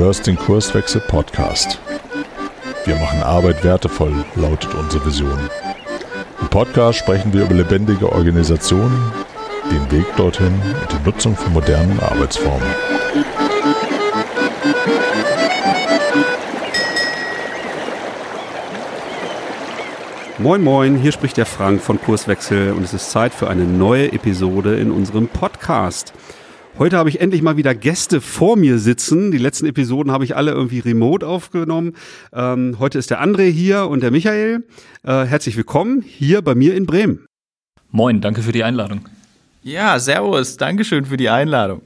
hörst den Kurswechsel Podcast. Wir machen Arbeit wertevoll, lautet unsere Vision. Im Podcast sprechen wir über lebendige Organisationen, den Weg dorthin und die Nutzung von modernen Arbeitsformen. Moin Moin, hier spricht der Frank von Kurswechsel und es ist Zeit für eine neue Episode in unserem Podcast. Heute habe ich endlich mal wieder Gäste vor mir sitzen. Die letzten Episoden habe ich alle irgendwie remote aufgenommen. Ähm, heute ist der André hier und der Michael. Äh, herzlich willkommen hier bei mir in Bremen. Moin, danke für die Einladung. Ja, servus, Dankeschön für die Einladung.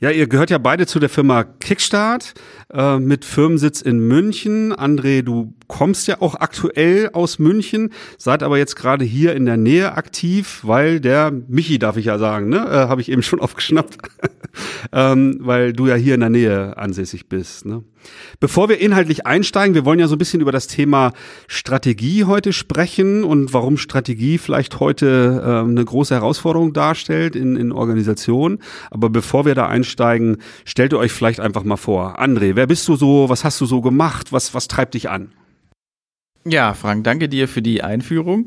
Ja, ihr gehört ja beide zu der Firma Kickstart äh, mit Firmensitz in München. André, du kommst ja auch aktuell aus München, seid aber jetzt gerade hier in der Nähe aktiv, weil der Michi, darf ich ja sagen, ne, äh, habe ich eben schon aufgeschnappt, ähm, weil du ja hier in der Nähe ansässig bist. Ne? Bevor wir inhaltlich einsteigen, wir wollen ja so ein bisschen über das Thema Strategie heute sprechen und warum Strategie vielleicht heute äh, eine große Herausforderung darstellt in, in Organisationen. Aber bevor wir da einsteigen, stellt ihr euch vielleicht einfach mal vor. André, wer bist du so? Was hast du so gemacht? Was, was treibt dich an? Ja, Frank, danke dir für die Einführung.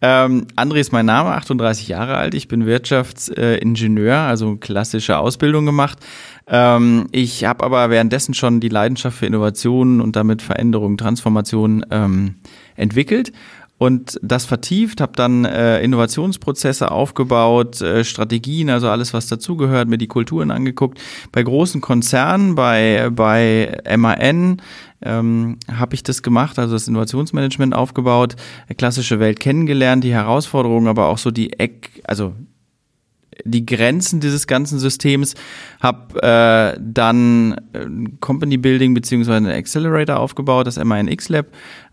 Ähm, André ist mein Name, 38 Jahre alt. Ich bin Wirtschaftsingenieur, also klassische Ausbildung gemacht. Ähm, ich habe aber währenddessen schon die Leidenschaft für Innovationen und damit Veränderung, Transformation ähm, entwickelt und das vertieft, habe dann äh, Innovationsprozesse aufgebaut, äh, Strategien, also alles, was dazugehört, mir die Kulturen angeguckt. Bei großen Konzernen, bei, bei MAN ähm, habe ich das gemacht, also das Innovationsmanagement aufgebaut, klassische Welt kennengelernt, die Herausforderungen, aber auch so die Eck, also die Grenzen dieses ganzen Systems, habe äh, dann äh, Company Building beziehungsweise einen Accelerator aufgebaut, das MINX Lab,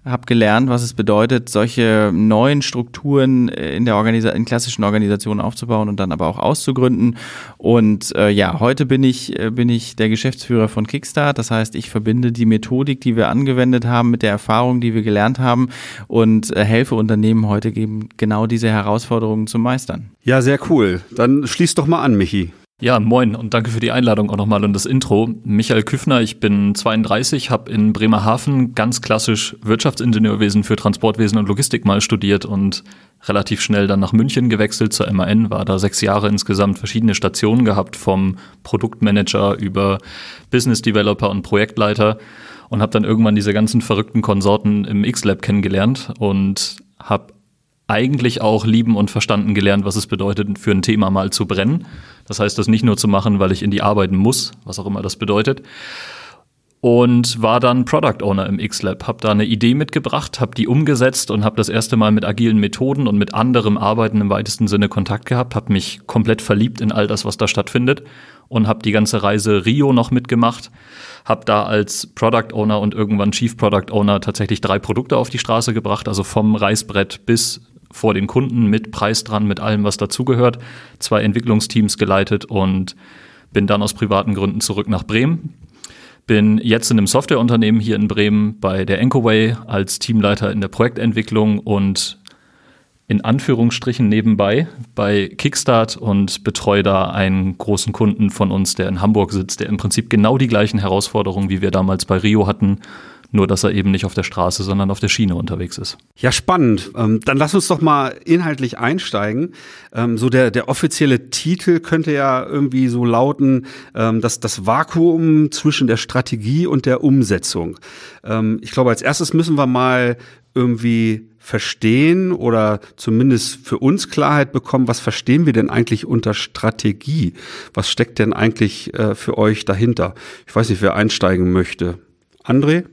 habe gelernt, was es bedeutet, solche neuen Strukturen in der Organisa in klassischen Organisationen aufzubauen und dann aber auch auszugründen. Und äh, ja, heute bin ich äh, bin ich der Geschäftsführer von Kickstart. Das heißt, ich verbinde die Methodik, die wir angewendet haben, mit der Erfahrung, die wir gelernt haben und äh, helfe Unternehmen heute eben genau diese Herausforderungen zu meistern. Ja, sehr cool. Dann schließ doch mal an, Michi. Ja, moin und danke für die Einladung auch nochmal und das Intro. Michael Küffner, ich bin 32, habe in Bremerhaven ganz klassisch Wirtschaftsingenieurwesen für Transportwesen und Logistik mal studiert und relativ schnell dann nach München gewechselt zur MAN, war da sechs Jahre insgesamt verschiedene Stationen gehabt, vom Produktmanager über Business Developer und Projektleiter und habe dann irgendwann diese ganzen verrückten Konsorten im X-Lab kennengelernt und habe eigentlich auch lieben und verstanden gelernt, was es bedeutet, für ein Thema mal zu brennen. Das heißt, das nicht nur zu machen, weil ich in die arbeiten muss, was auch immer das bedeutet. Und war dann Product Owner im X-Lab. Habe da eine Idee mitgebracht, habe die umgesetzt und habe das erste Mal mit agilen Methoden und mit anderem Arbeiten im weitesten Sinne Kontakt gehabt, habe mich komplett verliebt in all das, was da stattfindet und habe die ganze Reise Rio noch mitgemacht, habe da als Product Owner und irgendwann Chief Product Owner tatsächlich drei Produkte auf die Straße gebracht, also vom Reißbrett bis vor den Kunden mit Preis dran, mit allem, was dazugehört, zwei Entwicklungsteams geleitet und bin dann aus privaten Gründen zurück nach Bremen. Bin jetzt in einem Softwareunternehmen hier in Bremen bei der Encoway als Teamleiter in der Projektentwicklung und in Anführungsstrichen nebenbei bei Kickstart und betreue da einen großen Kunden von uns, der in Hamburg sitzt, der im Prinzip genau die gleichen Herausforderungen wie wir damals bei Rio hatten nur dass er eben nicht auf der Straße, sondern auf der Schiene unterwegs ist. Ja, spannend. Ähm, dann lass uns doch mal inhaltlich einsteigen. Ähm, so der, der offizielle Titel könnte ja irgendwie so lauten, ähm, dass das Vakuum zwischen der Strategie und der Umsetzung. Ähm, ich glaube, als erstes müssen wir mal irgendwie verstehen oder zumindest für uns Klarheit bekommen, was verstehen wir denn eigentlich unter Strategie? Was steckt denn eigentlich äh, für euch dahinter? Ich weiß nicht, wer einsteigen möchte. André?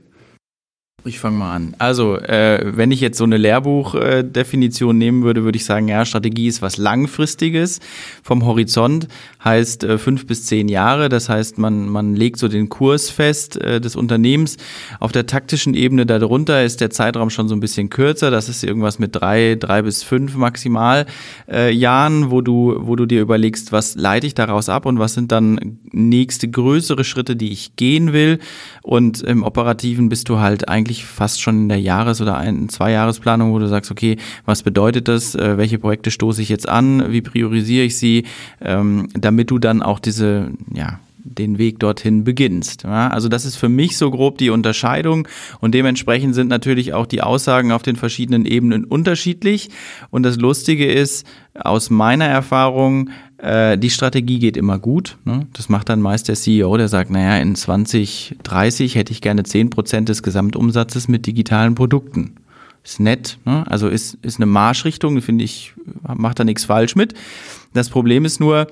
Ich fange mal an. Also, äh, wenn ich jetzt so eine Lehrbuchdefinition äh, nehmen würde, würde ich sagen, ja, Strategie ist was Langfristiges. Vom Horizont heißt äh, fünf bis zehn Jahre. Das heißt, man, man legt so den Kurs fest äh, des Unternehmens. Auf der taktischen Ebene darunter ist der Zeitraum schon so ein bisschen kürzer. Das ist irgendwas mit drei, drei bis fünf maximal äh, Jahren, wo du, wo du dir überlegst, was leite ich daraus ab und was sind dann nächste größere Schritte, die ich gehen will. Und im Operativen bist du halt eigentlich eigentlich fast schon in der Jahres- oder ein-, Zweijahresplanung, wo du sagst, okay, was bedeutet das? Äh, welche Projekte stoße ich jetzt an? Wie priorisiere ich sie? Ähm, damit du dann auch diese, ja, den Weg dorthin beginnst. Ja, also das ist für mich so grob die Unterscheidung und dementsprechend sind natürlich auch die Aussagen auf den verschiedenen Ebenen unterschiedlich. Und das Lustige ist, aus meiner Erfahrung, äh, die Strategie geht immer gut. Ne? Das macht dann meist der CEO, der sagt, naja, in 2030 hätte ich gerne 10 Prozent des Gesamtumsatzes mit digitalen Produkten. Ist nett, ne? also ist, ist eine Marschrichtung, finde ich, macht da nichts falsch mit. Das Problem ist nur,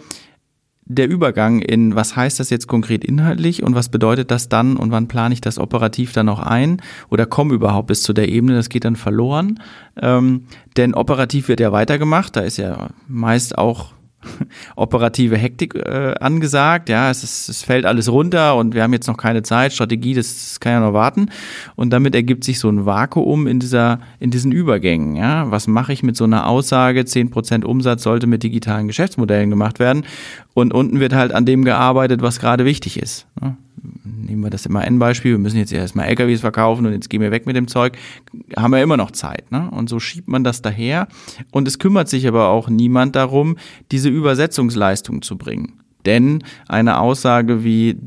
der Übergang in, was heißt das jetzt konkret inhaltlich und was bedeutet das dann und wann plane ich das operativ dann noch ein oder komme überhaupt bis zu der Ebene, das geht dann verloren. Ähm, denn operativ wird ja weitergemacht, da ist ja meist auch operative Hektik äh, angesagt. Ja, es, ist, es fällt alles runter und wir haben jetzt noch keine Zeit. Strategie, das, das kann ja noch warten. Und damit ergibt sich so ein Vakuum in dieser, in diesen Übergängen. Ja, was mache ich mit so einer Aussage? 10% Umsatz sollte mit digitalen Geschäftsmodellen gemacht werden. Und unten wird halt an dem gearbeitet, was gerade wichtig ist. Ne? Nehmen wir das immer ein Beispiel, wir müssen jetzt erstmal LKWs verkaufen und jetzt gehen wir weg mit dem Zeug, haben wir immer noch Zeit. Ne? Und so schiebt man das daher. Und es kümmert sich aber auch niemand darum, diese Übersetzungsleistung zu bringen. Denn eine Aussage wie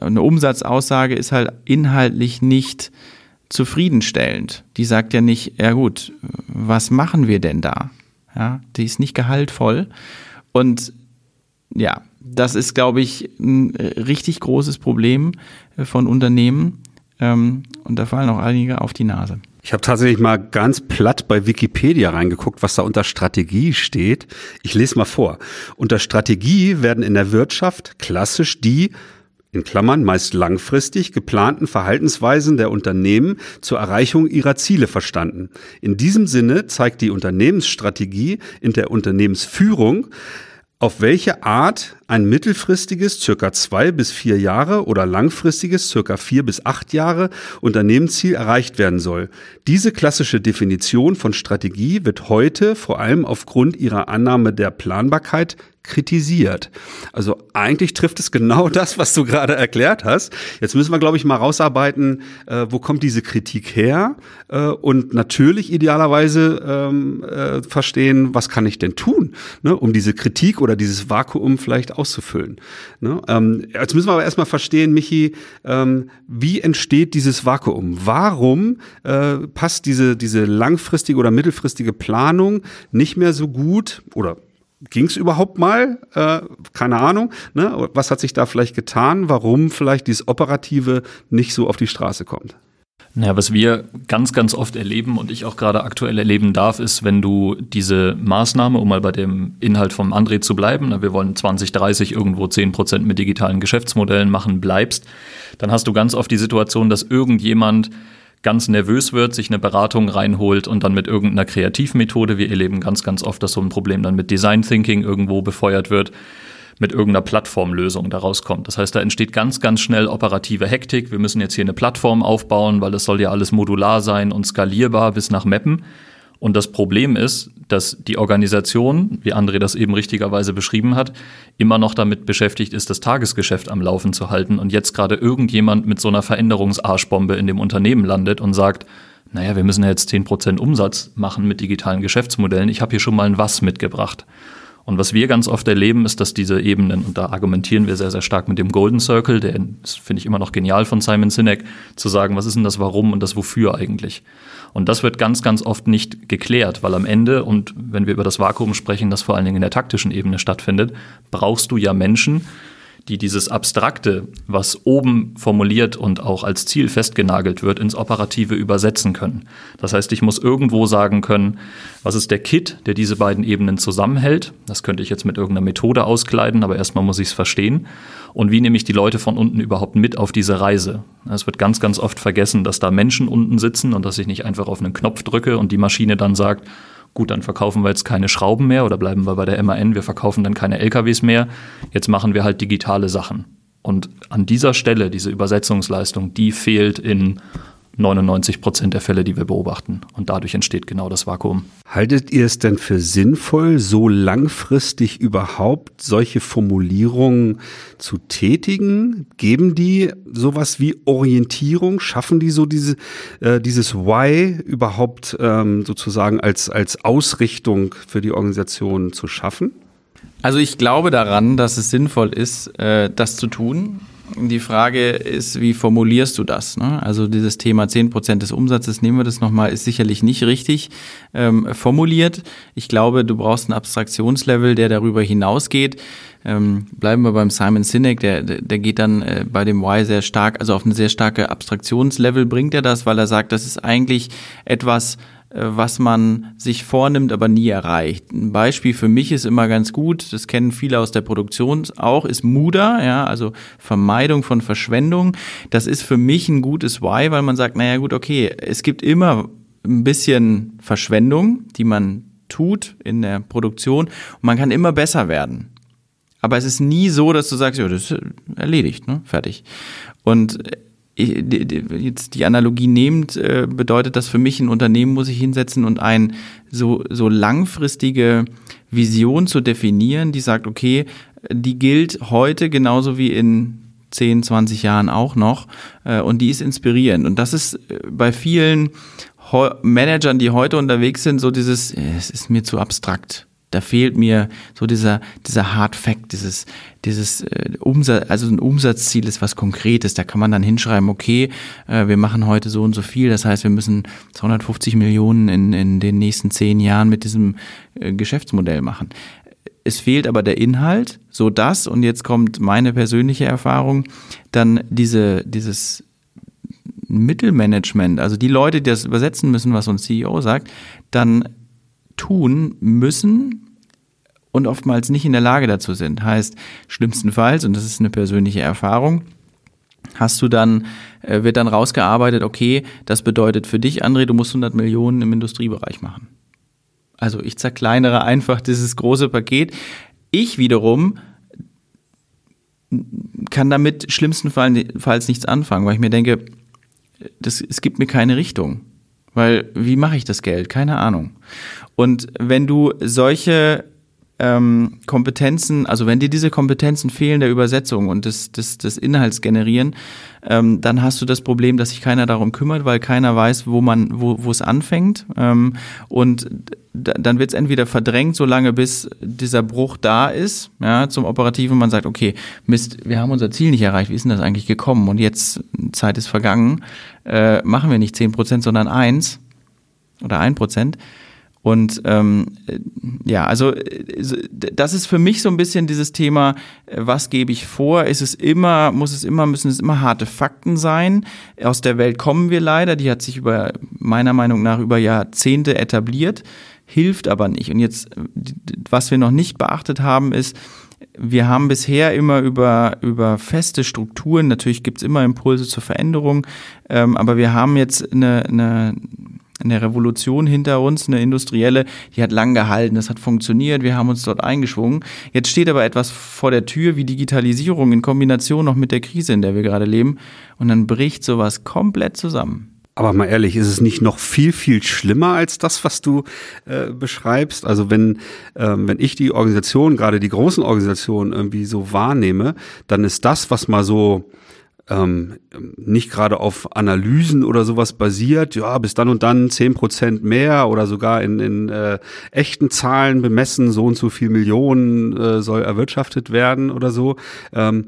eine Umsatzaussage ist halt inhaltlich nicht zufriedenstellend. Die sagt ja nicht, ja gut, was machen wir denn da? Ja, die ist nicht gehaltvoll. Und ja, das ist, glaube ich, ein richtig großes Problem äh, von Unternehmen. Ähm, und da fallen auch einige auf die Nase. Ich habe tatsächlich mal ganz platt bei Wikipedia reingeguckt, was da unter Strategie steht. Ich lese mal vor. Unter Strategie werden in der Wirtschaft klassisch die in Klammern meist langfristig geplanten Verhaltensweisen der Unternehmen zur Erreichung ihrer Ziele verstanden. In diesem Sinne zeigt die Unternehmensstrategie in der Unternehmensführung auf welche Art ein mittelfristiges, circa zwei bis vier Jahre oder langfristiges, circa vier bis acht Jahre Unternehmensziel erreicht werden soll. Diese klassische Definition von Strategie wird heute vor allem aufgrund ihrer Annahme der Planbarkeit kritisiert. Also eigentlich trifft es genau das, was du gerade erklärt hast. Jetzt müssen wir, glaube ich, mal rausarbeiten, äh, wo kommt diese Kritik her äh, und natürlich idealerweise ähm, äh, verstehen, was kann ich denn tun, ne, um diese Kritik oder dieses Vakuum vielleicht auszufüllen. Ne? Ähm, jetzt müssen wir aber erstmal verstehen, Michi, ähm, wie entsteht dieses Vakuum? Warum äh, passt diese, diese langfristige oder mittelfristige Planung nicht mehr so gut oder ging es überhaupt mal? Äh, keine Ahnung. Ne? Was hat sich da vielleicht getan? Warum vielleicht dieses Operative nicht so auf die Straße kommt? Naja, was wir ganz, ganz oft erleben und ich auch gerade aktuell erleben darf, ist, wenn du diese Maßnahme, um mal bei dem Inhalt vom André zu bleiben, wir wollen 2030 irgendwo 10 Prozent mit digitalen Geschäftsmodellen machen, bleibst, dann hast du ganz oft die Situation, dass irgendjemand ganz nervös wird, sich eine Beratung reinholt und dann mit irgendeiner Kreativmethode, wir erleben ganz, ganz oft, dass so ein Problem dann mit Design Thinking irgendwo befeuert wird, mit irgendeiner Plattformlösung daraus kommt. Das heißt, da entsteht ganz, ganz schnell operative Hektik. Wir müssen jetzt hier eine Plattform aufbauen, weil das soll ja alles modular sein und skalierbar bis nach Mappen. Und das Problem ist, dass die Organisation, wie André das eben richtigerweise beschrieben hat, immer noch damit beschäftigt ist, das Tagesgeschäft am Laufen zu halten und jetzt gerade irgendjemand mit so einer Veränderungsarschbombe in dem Unternehmen landet und sagt, naja, wir müssen ja jetzt 10% Umsatz machen mit digitalen Geschäftsmodellen. Ich habe hier schon mal ein Was mitgebracht. Und was wir ganz oft erleben, ist, dass diese Ebenen, und da argumentieren wir sehr, sehr stark mit dem Golden Circle, der finde ich immer noch genial von Simon Sinek, zu sagen, was ist denn das Warum und das Wofür eigentlich? Und das wird ganz, ganz oft nicht geklärt, weil am Ende, und wenn wir über das Vakuum sprechen, das vor allen Dingen in der taktischen Ebene stattfindet, brauchst du ja Menschen, die dieses Abstrakte, was oben formuliert und auch als Ziel festgenagelt wird, ins Operative übersetzen können. Das heißt, ich muss irgendwo sagen können, was ist der Kit, der diese beiden Ebenen zusammenhält. Das könnte ich jetzt mit irgendeiner Methode auskleiden, aber erstmal muss ich es verstehen. Und wie nehme ich die Leute von unten überhaupt mit auf diese Reise? Es wird ganz, ganz oft vergessen, dass da Menschen unten sitzen und dass ich nicht einfach auf einen Knopf drücke und die Maschine dann sagt, gut, dann verkaufen wir jetzt keine Schrauben mehr oder bleiben wir bei der MAN, wir verkaufen dann keine LKWs mehr. Jetzt machen wir halt digitale Sachen. Und an dieser Stelle, diese Übersetzungsleistung, die fehlt in 99 Prozent der Fälle, die wir beobachten. Und dadurch entsteht genau das Vakuum. Haltet ihr es denn für sinnvoll, so langfristig überhaupt solche Formulierungen zu tätigen? Geben die sowas wie Orientierung? Schaffen die so diese, äh, dieses Why überhaupt ähm, sozusagen als, als Ausrichtung für die Organisation zu schaffen? Also ich glaube daran, dass es sinnvoll ist, äh, das zu tun. Die Frage ist, wie formulierst du das? Ne? Also dieses Thema 10% des Umsatzes, nehmen wir das nochmal, ist sicherlich nicht richtig ähm, formuliert. Ich glaube, du brauchst ein Abstraktionslevel, der darüber hinausgeht. Ähm, bleiben wir beim Simon Sinek, der, der geht dann äh, bei dem Why sehr stark, also auf eine sehr starke Abstraktionslevel bringt er das, weil er sagt, das ist eigentlich etwas, was man sich vornimmt, aber nie erreicht. Ein Beispiel für mich ist immer ganz gut, das kennen viele aus der Produktion auch, ist Muda, ja, also Vermeidung von Verschwendung. Das ist für mich ein gutes Why, weil man sagt, naja gut, okay, es gibt immer ein bisschen Verschwendung, die man tut in der Produktion und man kann immer besser werden. Aber es ist nie so, dass du sagst, ja, das ist erledigt, ne? fertig. Und jetzt die Analogie nehmend, äh, bedeutet das für mich, ein Unternehmen muss sich hinsetzen und ein so, so langfristige Vision zu definieren, die sagt, okay, die gilt heute genauso wie in 10, 20 Jahren auch noch äh, und die ist inspirierend. Und das ist äh, bei vielen Managern, die heute unterwegs sind, so dieses, es ist mir zu abstrakt. Da fehlt mir so dieser, dieser Hard Fact, dieses, dieses äh, Umsatz, also ein Umsatzziel ist was Konkretes. Da kann man dann hinschreiben, okay, äh, wir machen heute so und so viel. Das heißt, wir müssen 250 Millionen in, in den nächsten zehn Jahren mit diesem äh, Geschäftsmodell machen. Es fehlt aber der Inhalt, so dass, und jetzt kommt meine persönliche Erfahrung, dann diese, dieses Mittelmanagement, also die Leute, die das übersetzen müssen, was uns CEO sagt, dann tun müssen, und oftmals nicht in der Lage dazu sind. Heißt, schlimmstenfalls, und das ist eine persönliche Erfahrung, hast du dann, äh, wird dann rausgearbeitet, okay, das bedeutet für dich, André, du musst 100 Millionen im Industriebereich machen. Also ich zerkleinere einfach dieses große Paket. Ich wiederum kann damit schlimmstenfalls nichts anfangen, weil ich mir denke, das, es gibt mir keine Richtung. Weil wie mache ich das Geld? Keine Ahnung. Und wenn du solche ähm, Kompetenzen, also wenn dir diese Kompetenzen fehlen der Übersetzung und des, des, des Inhalts generieren, ähm, dann hast du das Problem, dass sich keiner darum kümmert, weil keiner weiß, wo man, wo, wo es anfängt. Ähm, und dann wird es entweder verdrängt, solange bis dieser Bruch da ist, ja, zum Operativen, man sagt, okay, Mist, wir haben unser Ziel nicht erreicht, wie ist denn das eigentlich gekommen? Und jetzt, Zeit ist vergangen, äh, machen wir nicht zehn Prozent, sondern eins oder ein Prozent. Und ähm, ja, also das ist für mich so ein bisschen dieses Thema, äh, was gebe ich vor? Ist es immer, muss es immer, müssen es immer harte Fakten sein? Aus der Welt kommen wir leider, die hat sich über meiner Meinung nach über Jahrzehnte etabliert, hilft aber nicht. Und jetzt, was wir noch nicht beachtet haben, ist, wir haben bisher immer über, über feste Strukturen, natürlich gibt's immer Impulse zur Veränderung, ähm, aber wir haben jetzt eine, eine eine Revolution hinter uns, eine industrielle, die hat lang gehalten, das hat funktioniert, wir haben uns dort eingeschwungen. Jetzt steht aber etwas vor der Tür wie Digitalisierung in Kombination noch mit der Krise, in der wir gerade leben, und dann bricht sowas komplett zusammen. Aber mal ehrlich, ist es nicht noch viel, viel schlimmer als das, was du äh, beschreibst? Also wenn, ähm, wenn ich die Organisation, gerade die großen Organisationen irgendwie so wahrnehme, dann ist das, was mal so ähm, nicht gerade auf Analysen oder sowas basiert, ja, bis dann und dann zehn Prozent mehr oder sogar in, in äh, echten Zahlen bemessen, so und so viel Millionen äh, soll erwirtschaftet werden oder so. Ähm,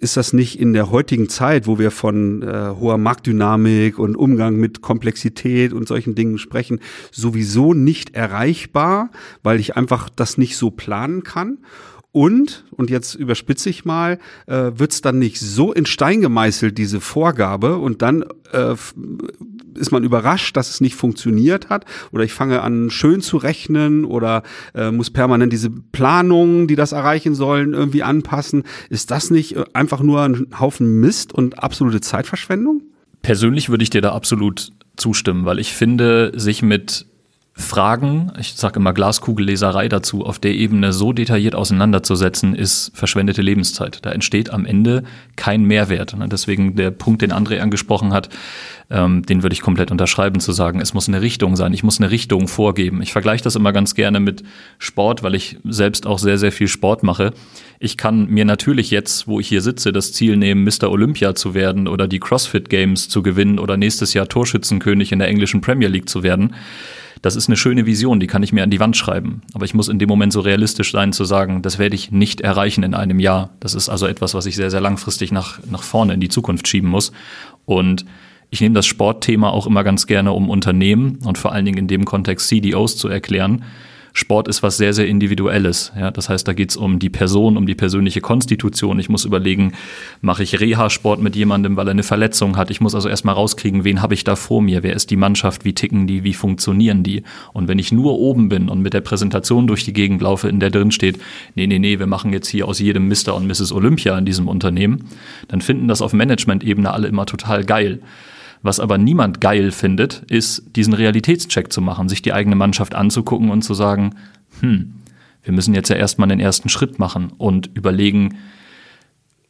ist das nicht in der heutigen Zeit, wo wir von äh, hoher Marktdynamik und Umgang mit Komplexität und solchen Dingen sprechen, sowieso nicht erreichbar, weil ich einfach das nicht so planen kann? Und, und jetzt überspitze ich mal, äh, wird es dann nicht so in Stein gemeißelt, diese Vorgabe, und dann äh, ist man überrascht, dass es nicht funktioniert hat, oder ich fange an, schön zu rechnen, oder äh, muss permanent diese Planungen, die das erreichen sollen, irgendwie anpassen. Ist das nicht äh, einfach nur ein Haufen Mist und absolute Zeitverschwendung? Persönlich würde ich dir da absolut zustimmen, weil ich finde, sich mit Fragen, ich sage immer Glaskugelleserei dazu, auf der Ebene so detailliert auseinanderzusetzen, ist verschwendete Lebenszeit. Da entsteht am Ende kein Mehrwert. Deswegen der Punkt, den André angesprochen hat, ähm, den würde ich komplett unterschreiben, zu sagen, es muss eine Richtung sein, ich muss eine Richtung vorgeben. Ich vergleiche das immer ganz gerne mit Sport, weil ich selbst auch sehr, sehr viel Sport mache. Ich kann mir natürlich jetzt, wo ich hier sitze, das Ziel nehmen, Mr. Olympia zu werden oder die CrossFit Games zu gewinnen oder nächstes Jahr Torschützenkönig in der englischen Premier League zu werden. Das ist eine schöne Vision, die kann ich mir an die Wand schreiben. Aber ich muss in dem Moment so realistisch sein, zu sagen, das werde ich nicht erreichen in einem Jahr. Das ist also etwas, was ich sehr, sehr langfristig nach, nach vorne in die Zukunft schieben muss. Und ich nehme das Sportthema auch immer ganz gerne, um Unternehmen und vor allen Dingen in dem Kontext CDOs zu erklären, Sport ist was sehr, sehr Individuelles. Ja, das heißt, da geht es um die Person, um die persönliche Konstitution. Ich muss überlegen, mache ich Reha-Sport mit jemandem, weil er eine Verletzung hat. Ich muss also erstmal rauskriegen, wen habe ich da vor mir, wer ist die Mannschaft, wie ticken die, wie funktionieren die. Und wenn ich nur oben bin und mit der Präsentation durch die Gegend laufe, in der drin steht, nee, nee, nee, wir machen jetzt hier aus jedem Mr. und Mrs. Olympia in diesem Unternehmen, dann finden das auf Management-Ebene alle immer total geil. Was aber niemand geil findet, ist, diesen Realitätscheck zu machen, sich die eigene Mannschaft anzugucken und zu sagen, hm, wir müssen jetzt ja erstmal den ersten Schritt machen und überlegen,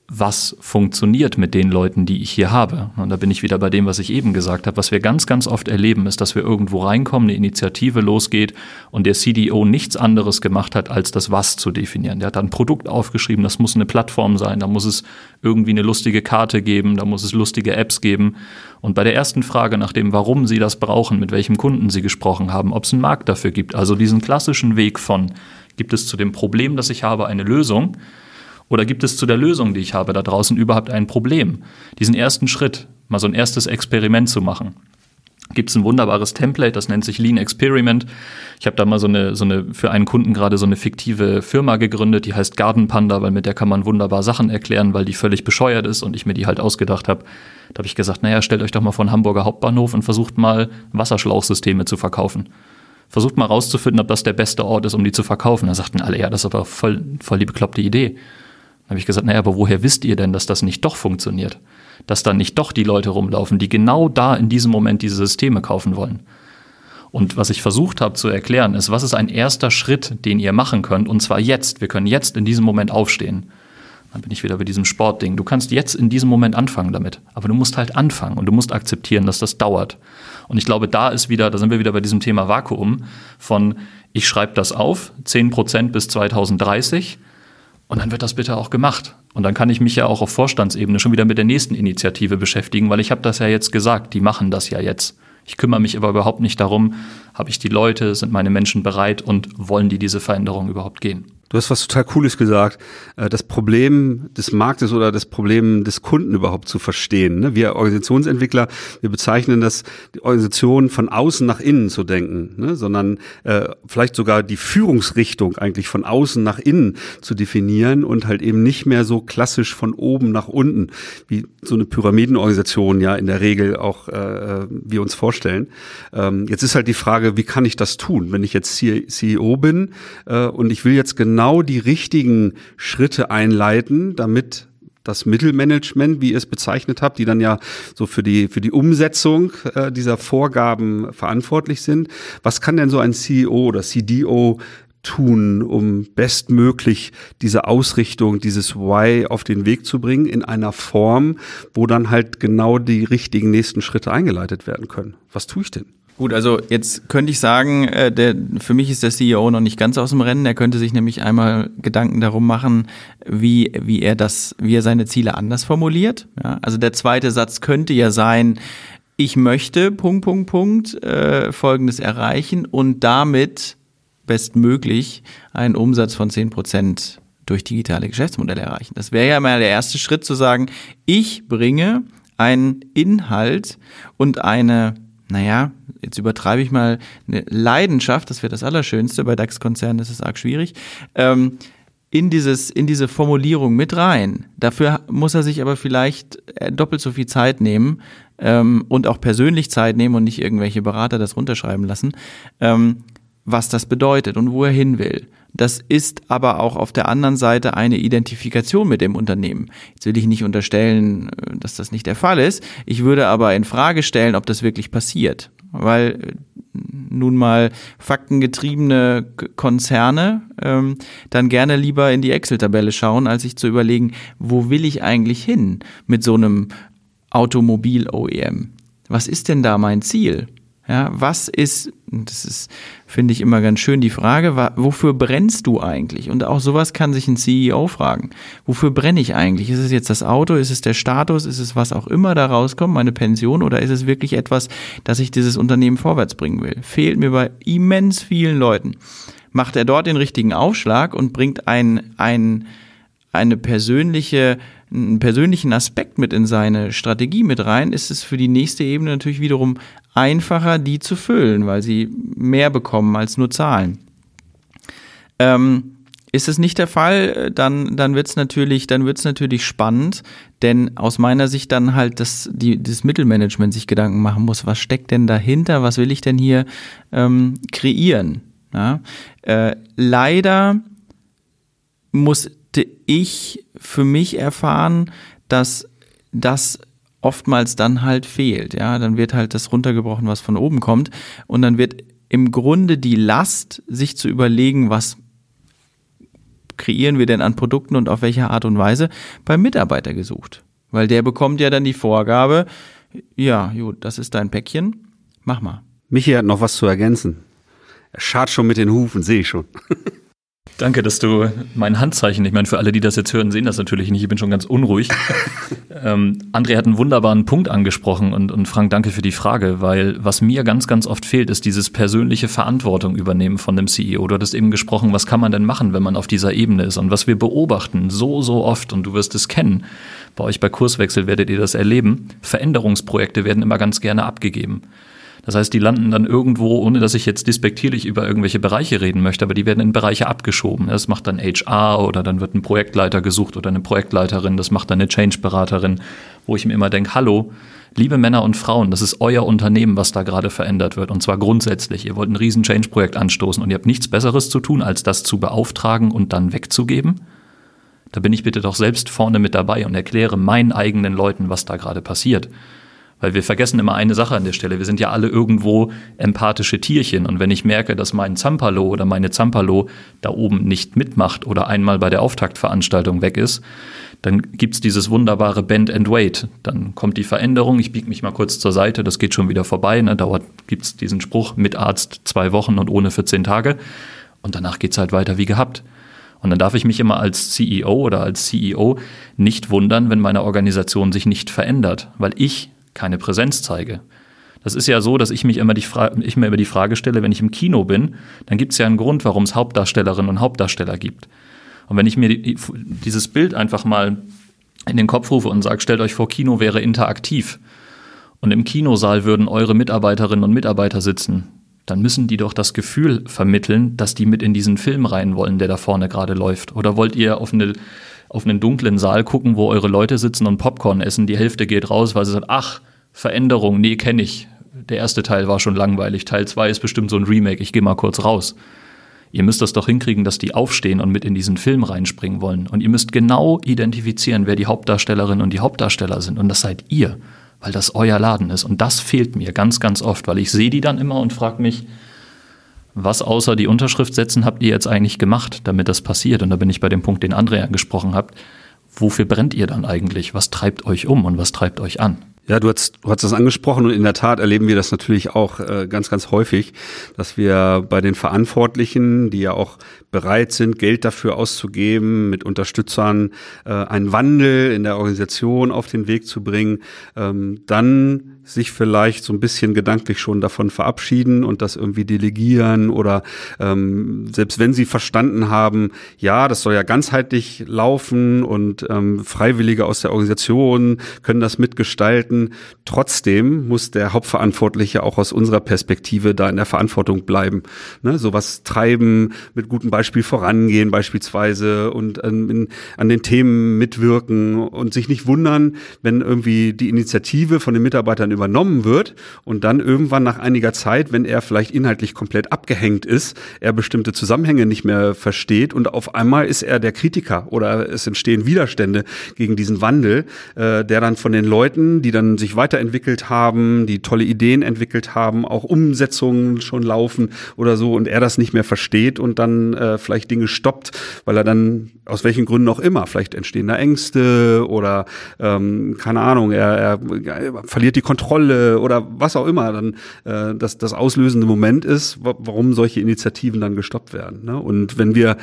was funktioniert mit den Leuten, die ich hier habe. Und da bin ich wieder bei dem, was ich eben gesagt habe. Was wir ganz, ganz oft erleben, ist, dass wir irgendwo reinkommen, eine Initiative losgeht und der CDO nichts anderes gemacht hat, als das Was zu definieren. Der hat dann ein Produkt aufgeschrieben, das muss eine Plattform sein, da muss es irgendwie eine lustige Karte geben, da muss es lustige Apps geben. Und bei der ersten Frage nach dem, warum Sie das brauchen, mit welchem Kunden Sie gesprochen haben, ob es einen Markt dafür gibt, also diesen klassischen Weg von, gibt es zu dem Problem, das ich habe, eine Lösung, oder gibt es zu der Lösung, die ich habe da draußen, überhaupt ein Problem? Diesen ersten Schritt, mal so ein erstes Experiment zu machen. Gibt es ein wunderbares Template, das nennt sich Lean Experiment. Ich habe da mal so eine, so eine, für einen Kunden gerade so eine fiktive Firma gegründet, die heißt Garden Panda, weil mit der kann man wunderbar Sachen erklären, weil die völlig bescheuert ist und ich mir die halt ausgedacht habe. Da habe ich gesagt, naja, stellt euch doch mal vor den Hamburger Hauptbahnhof und versucht mal Wasserschlauchsysteme zu verkaufen versucht mal rauszufinden, ob das der beste Ort ist, um die zu verkaufen. Da sagten alle, ja, das ist aber voll, voll die bekloppte Idee habe ich gesagt, naja, aber woher wisst ihr denn, dass das nicht doch funktioniert? Dass dann nicht doch die Leute rumlaufen, die genau da in diesem Moment diese Systeme kaufen wollen. Und was ich versucht habe zu erklären, ist, was ist ein erster Schritt, den ihr machen könnt, und zwar jetzt. Wir können jetzt in diesem Moment aufstehen. Dann bin ich wieder bei diesem Sportding. Du kannst jetzt in diesem Moment anfangen damit, aber du musst halt anfangen und du musst akzeptieren, dass das dauert. Und ich glaube, da ist wieder, da sind wir wieder bei diesem Thema Vakuum von, ich schreibe das auf, 10 Prozent bis 2030 und dann wird das bitte auch gemacht. Und dann kann ich mich ja auch auf Vorstandsebene schon wieder mit der nächsten Initiative beschäftigen, weil ich habe das ja jetzt gesagt, die machen das ja jetzt. Ich kümmere mich aber überhaupt nicht darum, habe ich die Leute, sind meine Menschen bereit und wollen die diese Veränderung überhaupt gehen. Du hast was total Cooles gesagt, äh, das Problem des Marktes oder das Problem des Kunden überhaupt zu verstehen. Ne? Wir Organisationsentwickler, wir bezeichnen das, die Organisation von außen nach innen zu denken, ne? sondern äh, vielleicht sogar die Führungsrichtung eigentlich von außen nach innen zu definieren und halt eben nicht mehr so klassisch von oben nach unten, wie so eine Pyramidenorganisation ja in der Regel auch äh, wir uns vorstellen. Ähm, jetzt ist halt die Frage, wie kann ich das tun, wenn ich jetzt CEO bin und ich will jetzt genau genau die richtigen Schritte einleiten, damit das Mittelmanagement, wie ihr es bezeichnet habt, die dann ja so für die, für die Umsetzung äh, dieser Vorgaben verantwortlich sind. Was kann denn so ein CEO oder CDO tun, um bestmöglich diese Ausrichtung, dieses Why auf den Weg zu bringen in einer Form, wo dann halt genau die richtigen nächsten Schritte eingeleitet werden können? Was tue ich denn? Gut, also jetzt könnte ich sagen, äh, der, für mich ist der CEO noch nicht ganz aus dem Rennen. Er könnte sich nämlich einmal Gedanken darum machen, wie, wie er das, wie er seine Ziele anders formuliert. Ja, also der zweite Satz könnte ja sein, ich möchte Punkt, Punkt, Punkt äh, Folgendes erreichen und damit bestmöglich einen Umsatz von zehn Prozent durch digitale Geschäftsmodelle erreichen. Das wäre ja mal der erste Schritt zu sagen, ich bringe einen Inhalt und eine naja, jetzt übertreibe ich mal eine Leidenschaft, das wäre das Allerschönste, bei DAX-Konzernen ist es arg schwierig, ähm, in, dieses, in diese Formulierung mit rein. Dafür muss er sich aber vielleicht äh, doppelt so viel Zeit nehmen ähm, und auch persönlich Zeit nehmen und nicht irgendwelche Berater das runterschreiben lassen, ähm, was das bedeutet und wo er hin will. Das ist aber auch auf der anderen Seite eine Identifikation mit dem Unternehmen. Jetzt will ich nicht unterstellen, äh, dass das nicht der Fall ist. Ich würde aber in Frage stellen, ob das wirklich passiert. Weil äh, nun mal faktengetriebene Konzerne ähm, dann gerne lieber in die Excel-Tabelle schauen, als sich zu überlegen, wo will ich eigentlich hin mit so einem Automobil-OEM? Was ist denn da mein Ziel? Ja, was ist, das ist, finde ich immer ganz schön, die Frage, wofür brennst du eigentlich? Und auch sowas kann sich ein CEO fragen. Wofür brenne ich eigentlich? Ist es jetzt das Auto? Ist es der Status? Ist es was auch immer da rauskommt, meine Pension? Oder ist es wirklich etwas, dass ich dieses Unternehmen vorwärts bringen will? Fehlt mir bei immens vielen Leuten. Macht er dort den richtigen Aufschlag und bringt ein, ein, eine persönliche einen persönlichen Aspekt mit in seine Strategie mit rein, ist es für die nächste Ebene natürlich wiederum einfacher, die zu füllen, weil sie mehr bekommen als nur Zahlen. Ähm, ist es nicht der Fall, dann, dann wird es natürlich, natürlich spannend, denn aus meiner Sicht dann halt das, die, das Mittelmanagement sich Gedanken machen muss, was steckt denn dahinter, was will ich denn hier ähm, kreieren? Ja? Äh, leider muss ich für mich erfahren, dass das oftmals dann halt fehlt. Ja, dann wird halt das runtergebrochen, was von oben kommt. Und dann wird im Grunde die Last, sich zu überlegen, was kreieren wir denn an Produkten und auf welche Art und Weise, beim Mitarbeiter gesucht. Weil der bekommt ja dann die Vorgabe, ja, gut, das ist dein Päckchen, mach mal. Michi hat noch was zu ergänzen. Er schart schon mit den Hufen, sehe ich schon. Danke, dass du mein Handzeichen, ich meine, für alle, die das jetzt hören, sehen das natürlich nicht, ich bin schon ganz unruhig. ähm, André hat einen wunderbaren Punkt angesprochen und, und Frank, danke für die Frage, weil was mir ganz, ganz oft fehlt, ist dieses persönliche Verantwortung übernehmen von dem CEO. Du hattest eben gesprochen, was kann man denn machen, wenn man auf dieser Ebene ist und was wir beobachten so, so oft und du wirst es kennen, bei euch bei Kurswechsel werdet ihr das erleben, Veränderungsprojekte werden immer ganz gerne abgegeben. Das heißt, die landen dann irgendwo, ohne dass ich jetzt despektierlich über irgendwelche Bereiche reden möchte, aber die werden in Bereiche abgeschoben. Das macht dann HR oder dann wird ein Projektleiter gesucht oder eine Projektleiterin, das macht dann eine Change-Beraterin, wo ich mir immer denke, hallo, liebe Männer und Frauen, das ist euer Unternehmen, was da gerade verändert wird. Und zwar grundsätzlich. Ihr wollt ein riesen Change-Projekt anstoßen und ihr habt nichts Besseres zu tun, als das zu beauftragen und dann wegzugeben. Da bin ich bitte doch selbst vorne mit dabei und erkläre meinen eigenen Leuten, was da gerade passiert. Weil wir vergessen immer eine Sache an der Stelle. Wir sind ja alle irgendwo empathische Tierchen. Und wenn ich merke, dass mein Zampalo oder meine Zampalo da oben nicht mitmacht oder einmal bei der Auftaktveranstaltung weg ist, dann gibt's dieses wunderbare Bend and Wait. Dann kommt die Veränderung, ich biege mich mal kurz zur Seite, das geht schon wieder vorbei. Ne? Dauert, gibt's diesen Spruch mit Arzt zwei Wochen und ohne 14 Tage. Und danach geht's halt weiter wie gehabt. Und dann darf ich mich immer als CEO oder als CEO nicht wundern, wenn meine Organisation sich nicht verändert, weil ich keine Präsenz zeige. Das ist ja so, dass ich, mich immer die ich mir immer die Frage stelle, wenn ich im Kino bin, dann gibt es ja einen Grund, warum es Hauptdarstellerinnen und Hauptdarsteller gibt. Und wenn ich mir die, dieses Bild einfach mal in den Kopf rufe und sage, stellt euch vor, Kino wäre interaktiv und im Kinosaal würden eure Mitarbeiterinnen und Mitarbeiter sitzen, dann müssen die doch das Gefühl vermitteln, dass die mit in diesen Film rein wollen, der da vorne gerade läuft. Oder wollt ihr auf eine auf einen dunklen Saal gucken, wo eure Leute sitzen und Popcorn essen. Die Hälfte geht raus, weil sie sagt, ach, Veränderung, nee, kenne ich. Der erste Teil war schon langweilig. Teil zwei ist bestimmt so ein Remake, ich gehe mal kurz raus. Ihr müsst das doch hinkriegen, dass die aufstehen und mit in diesen Film reinspringen wollen. Und ihr müsst genau identifizieren, wer die Hauptdarstellerinnen und die Hauptdarsteller sind. Und das seid ihr, weil das euer Laden ist. Und das fehlt mir ganz, ganz oft, weil ich sehe die dann immer und frage mich, was außer die Unterschrift setzen habt ihr jetzt eigentlich gemacht, damit das passiert? Und da bin ich bei dem Punkt, den André angesprochen habt. Wofür brennt ihr dann eigentlich? Was treibt euch um und was treibt euch an? Ja, du hast, du hast das angesprochen und in der Tat erleben wir das natürlich auch äh, ganz, ganz häufig, dass wir bei den Verantwortlichen, die ja auch bereit sind, Geld dafür auszugeben, mit Unterstützern äh, einen Wandel in der Organisation auf den Weg zu bringen, ähm, dann sich vielleicht so ein bisschen gedanklich schon davon verabschieden und das irgendwie delegieren oder ähm, selbst wenn sie verstanden haben, ja, das soll ja ganzheitlich laufen und ähm, Freiwillige aus der Organisation können das mitgestalten. Trotzdem muss der Hauptverantwortliche auch aus unserer Perspektive da in der Verantwortung bleiben. Ne? Sowas treiben, mit gutem Beispiel vorangehen beispielsweise und an, in, an den Themen mitwirken und sich nicht wundern, wenn irgendwie die Initiative von den Mitarbeitern übernommen wird und dann irgendwann nach einiger Zeit, wenn er vielleicht inhaltlich komplett abgehängt ist, er bestimmte Zusammenhänge nicht mehr versteht und auf einmal ist er der Kritiker oder es entstehen Widerstände gegen diesen Wandel, äh, der dann von den Leuten, die dann sich weiterentwickelt haben, die tolle Ideen entwickelt haben, auch Umsetzungen schon laufen oder so und er das nicht mehr versteht und dann äh, äh, vielleicht Dinge stoppt, weil er dann aus welchen Gründen auch immer, vielleicht entstehen da Ängste oder ähm, keine Ahnung, er, er verliert die Kontrolle oder was auch immer dann äh, das, das auslösende Moment ist, warum solche Initiativen dann gestoppt werden. Ne? Und wenn wir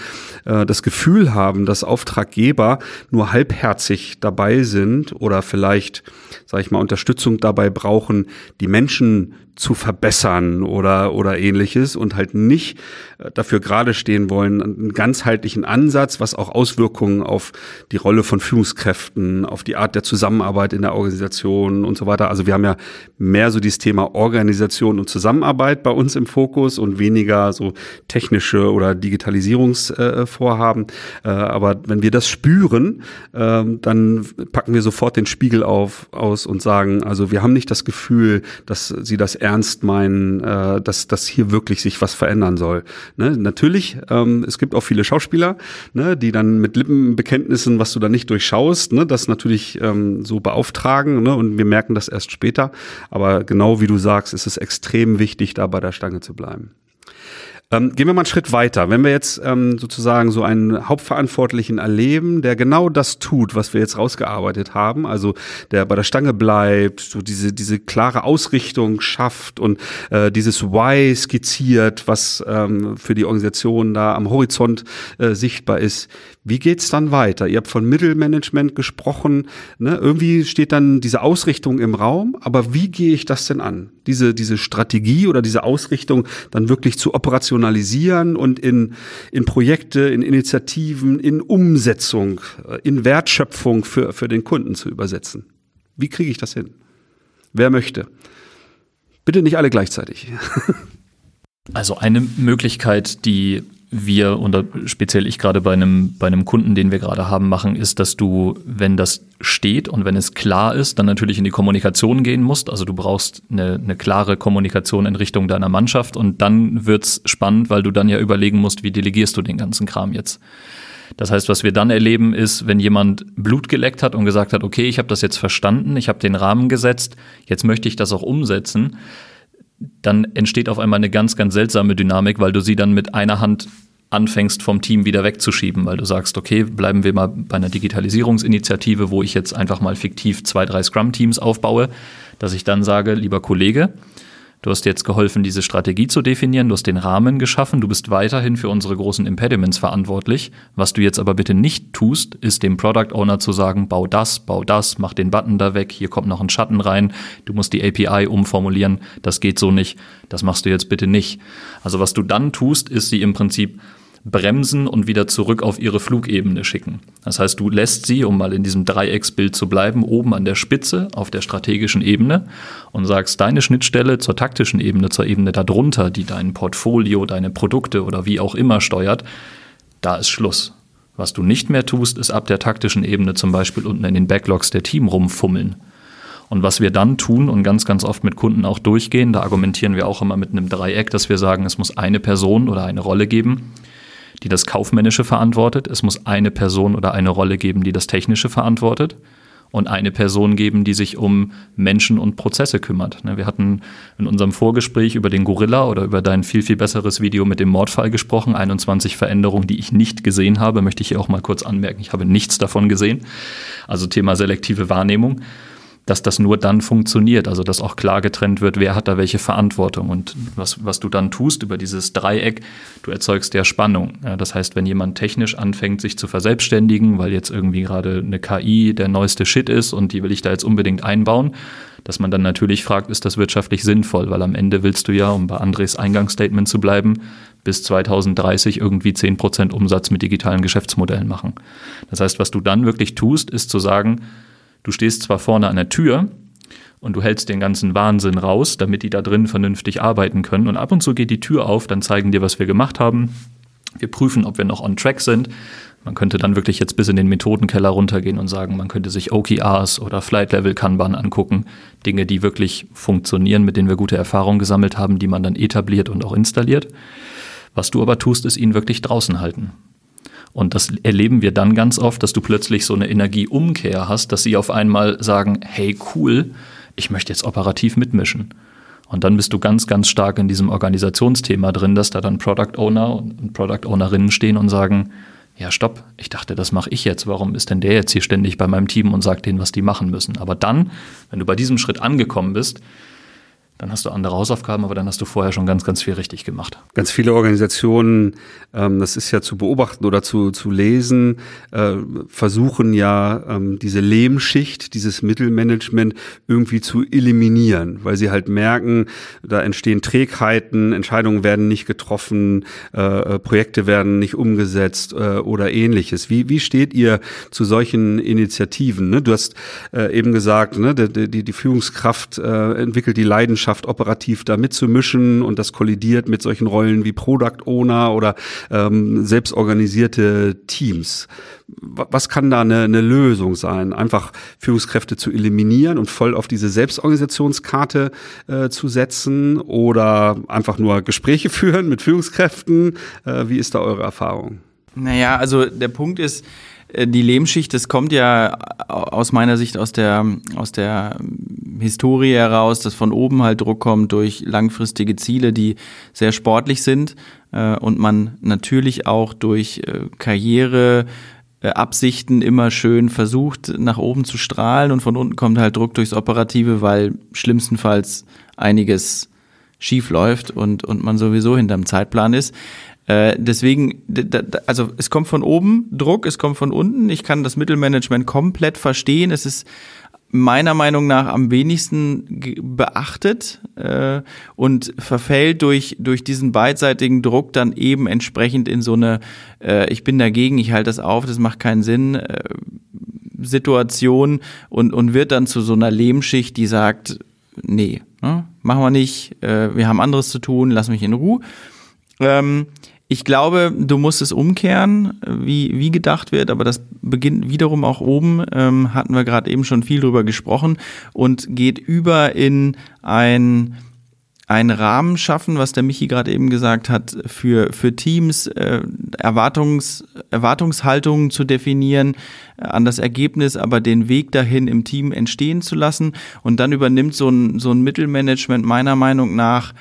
äh, das Gefühl haben, dass Auftraggeber nur halbherzig dabei sind oder vielleicht, sage ich mal, Unterstützung dabei brauchen, die Menschen zu verbessern oder, oder ähnliches und halt nicht äh, dafür gerade stehen wollen, einen ganzheitlichen Ansatz, was auch Auswirkungen auf die Rolle von Führungskräften, auf die Art der Zusammenarbeit in der Organisation und so weiter. Also wir haben ja mehr so dieses Thema Organisation und Zusammenarbeit bei uns im Fokus und weniger so technische oder Digitalisierungsvorhaben. Äh, aber wenn wir das spüren, äh, dann packen wir sofort den Spiegel auf, aus und sagen, also wir haben nicht das Gefühl, dass sie das ernst meinen, äh, dass, dass hier wirklich sich was verändern soll. Ne? Natürlich, ähm, es gibt auch viele Schauspieler, ne, die dann mit Lippenbekenntnissen, was du da nicht durchschaust, ne, das natürlich ähm, so beauftragen ne, und wir merken das erst später. Aber genau wie du sagst, ist es extrem wichtig, da bei der Stange zu bleiben. Ähm, gehen wir mal einen Schritt weiter. Wenn wir jetzt ähm, sozusagen so einen Hauptverantwortlichen erleben, der genau das tut, was wir jetzt rausgearbeitet haben, also der bei der Stange bleibt, so diese, diese klare Ausrichtung schafft und äh, dieses Why skizziert, was ähm, für die Organisation da am Horizont äh, sichtbar ist. Wie geht's dann weiter? Ihr habt von Mittelmanagement gesprochen. Ne? Irgendwie steht dann diese Ausrichtung im Raum, aber wie gehe ich das denn an? Diese, diese Strategie oder diese Ausrichtung dann wirklich zu operationalisieren und in, in Projekte, in Initiativen, in Umsetzung, äh, in Wertschöpfung für, für den Kunden zu übersetzen. Wie kriege ich das hin? Wer möchte? Bitte nicht alle gleichzeitig. Also eine Möglichkeit, die wir und speziell ich gerade bei einem, bei einem Kunden, den wir gerade haben, machen, ist, dass du, wenn das steht und wenn es klar ist, dann natürlich in die Kommunikation gehen musst. Also du brauchst eine, eine klare Kommunikation in Richtung deiner Mannschaft und dann wird's spannend, weil du dann ja überlegen musst, wie delegierst du den ganzen Kram jetzt. Das heißt, was wir dann erleben, ist, wenn jemand Blut geleckt hat und gesagt hat, okay, ich habe das jetzt verstanden, ich habe den Rahmen gesetzt, jetzt möchte ich das auch umsetzen, dann entsteht auf einmal eine ganz, ganz seltsame Dynamik, weil du sie dann mit einer Hand anfängst, vom Team wieder wegzuschieben, weil du sagst, okay, bleiben wir mal bei einer Digitalisierungsinitiative, wo ich jetzt einfach mal fiktiv zwei, drei Scrum-Teams aufbaue, dass ich dann sage, lieber Kollege, Du hast jetzt geholfen, diese Strategie zu definieren, du hast den Rahmen geschaffen, du bist weiterhin für unsere großen Impediments verantwortlich. Was du jetzt aber bitte nicht tust, ist dem Product Owner zu sagen, bau das, bau das, mach den Button da weg, hier kommt noch ein Schatten rein, du musst die API umformulieren, das geht so nicht, das machst du jetzt bitte nicht. Also was du dann tust, ist sie im Prinzip bremsen und wieder zurück auf ihre Flugebene schicken. Das heißt, du lässt sie, um mal in diesem Dreiecksbild zu bleiben, oben an der Spitze auf der strategischen Ebene und sagst, deine Schnittstelle zur taktischen Ebene, zur Ebene darunter, die dein Portfolio, deine Produkte oder wie auch immer steuert, da ist Schluss. Was du nicht mehr tust, ist ab der taktischen Ebene zum Beispiel unten in den Backlogs der Team rumfummeln. Und was wir dann tun und ganz, ganz oft mit Kunden auch durchgehen, da argumentieren wir auch immer mit einem Dreieck, dass wir sagen, es muss eine Person oder eine Rolle geben, die das Kaufmännische verantwortet. Es muss eine Person oder eine Rolle geben, die das Technische verantwortet. Und eine Person geben, die sich um Menschen und Prozesse kümmert. Ne, wir hatten in unserem Vorgespräch über den Gorilla oder über dein viel, viel besseres Video mit dem Mordfall gesprochen. 21 Veränderungen, die ich nicht gesehen habe, möchte ich hier auch mal kurz anmerken. Ich habe nichts davon gesehen. Also Thema selektive Wahrnehmung dass das nur dann funktioniert, also dass auch klar getrennt wird, wer hat da welche Verantwortung und was, was du dann tust über dieses Dreieck, du erzeugst der Spannung. Ja, das heißt, wenn jemand technisch anfängt, sich zu verselbstständigen, weil jetzt irgendwie gerade eine KI der neueste Shit ist und die will ich da jetzt unbedingt einbauen, dass man dann natürlich fragt, ist das wirtschaftlich sinnvoll, weil am Ende willst du ja, um bei Andres Eingangsstatement zu bleiben, bis 2030 irgendwie 10% Umsatz mit digitalen Geschäftsmodellen machen. Das heißt, was du dann wirklich tust, ist zu sagen, Du stehst zwar vorne an der Tür und du hältst den ganzen Wahnsinn raus, damit die da drin vernünftig arbeiten können. Und ab und zu geht die Tür auf, dann zeigen dir, was wir gemacht haben. Wir prüfen, ob wir noch on track sind. Man könnte dann wirklich jetzt bis in den Methodenkeller runtergehen und sagen, man könnte sich OKRs oder Flight Level Kanban angucken. Dinge, die wirklich funktionieren, mit denen wir gute Erfahrungen gesammelt haben, die man dann etabliert und auch installiert. Was du aber tust, ist ihn wirklich draußen halten. Und das erleben wir dann ganz oft, dass du plötzlich so eine Energieumkehr hast, dass sie auf einmal sagen, hey cool, ich möchte jetzt operativ mitmischen. Und dann bist du ganz, ganz stark in diesem Organisationsthema drin, dass da dann Product Owner und Product Ownerinnen stehen und sagen, ja, stopp, ich dachte, das mache ich jetzt. Warum ist denn der jetzt hier ständig bei meinem Team und sagt denen, was die machen müssen? Aber dann, wenn du bei diesem Schritt angekommen bist, dann hast du andere Hausaufgaben, aber dann hast du vorher schon ganz, ganz viel richtig gemacht. Ganz viele Organisationen, ähm, das ist ja zu beobachten oder zu, zu lesen, äh, versuchen ja ähm, diese Lehmschicht, dieses Mittelmanagement irgendwie zu eliminieren, weil sie halt merken, da entstehen Trägheiten, Entscheidungen werden nicht getroffen, äh, äh Projekte werden nicht umgesetzt äh, oder ähnliches. Wie, wie steht ihr zu solchen Initiativen? Ne? Du hast äh, eben gesagt, ne, die, die, die Führungskraft äh, entwickelt die Leidenschaft schafft, operativ da mitzumischen und das kollidiert mit solchen Rollen wie Product Owner oder ähm, selbstorganisierte Teams. Was kann da eine, eine Lösung sein? Einfach Führungskräfte zu eliminieren und voll auf diese Selbstorganisationskarte äh, zu setzen oder einfach nur Gespräche führen mit Führungskräften? Äh, wie ist da eure Erfahrung? Naja, also der Punkt ist, die Lehmschicht, das kommt ja aus meiner Sicht aus der, aus der Historie heraus, dass von oben halt Druck kommt durch langfristige Ziele, die sehr sportlich sind äh, und man natürlich auch durch äh, Karriere Absichten immer schön versucht, nach oben zu strahlen und von unten kommt halt Druck durchs Operative, weil schlimmstenfalls einiges schief läuft und, und man sowieso hinterm Zeitplan ist. Äh, deswegen, also es kommt von oben Druck, es kommt von unten. Ich kann das Mittelmanagement komplett verstehen. Es ist meiner Meinung nach am wenigsten beachtet äh, und verfällt durch, durch diesen beidseitigen Druck dann eben entsprechend in so eine, äh, ich bin dagegen, ich halte das auf, das macht keinen Sinn, äh, Situation und, und wird dann zu so einer Lehmschicht, die sagt, nee, ne, machen wir nicht, äh, wir haben anderes zu tun, lass mich in Ruhe. Ähm, ich glaube, du musst es umkehren, wie, wie gedacht wird, aber das beginnt wiederum auch oben, ähm, hatten wir gerade eben schon viel drüber gesprochen und geht über in ein einen Rahmen schaffen, was der Michi gerade eben gesagt hat, für, für Teams äh, Erwartungs, Erwartungshaltungen zu definieren, äh, an das Ergebnis, aber den Weg dahin im Team entstehen zu lassen. Und dann übernimmt so ein, so ein Mittelmanagement meiner Meinung nach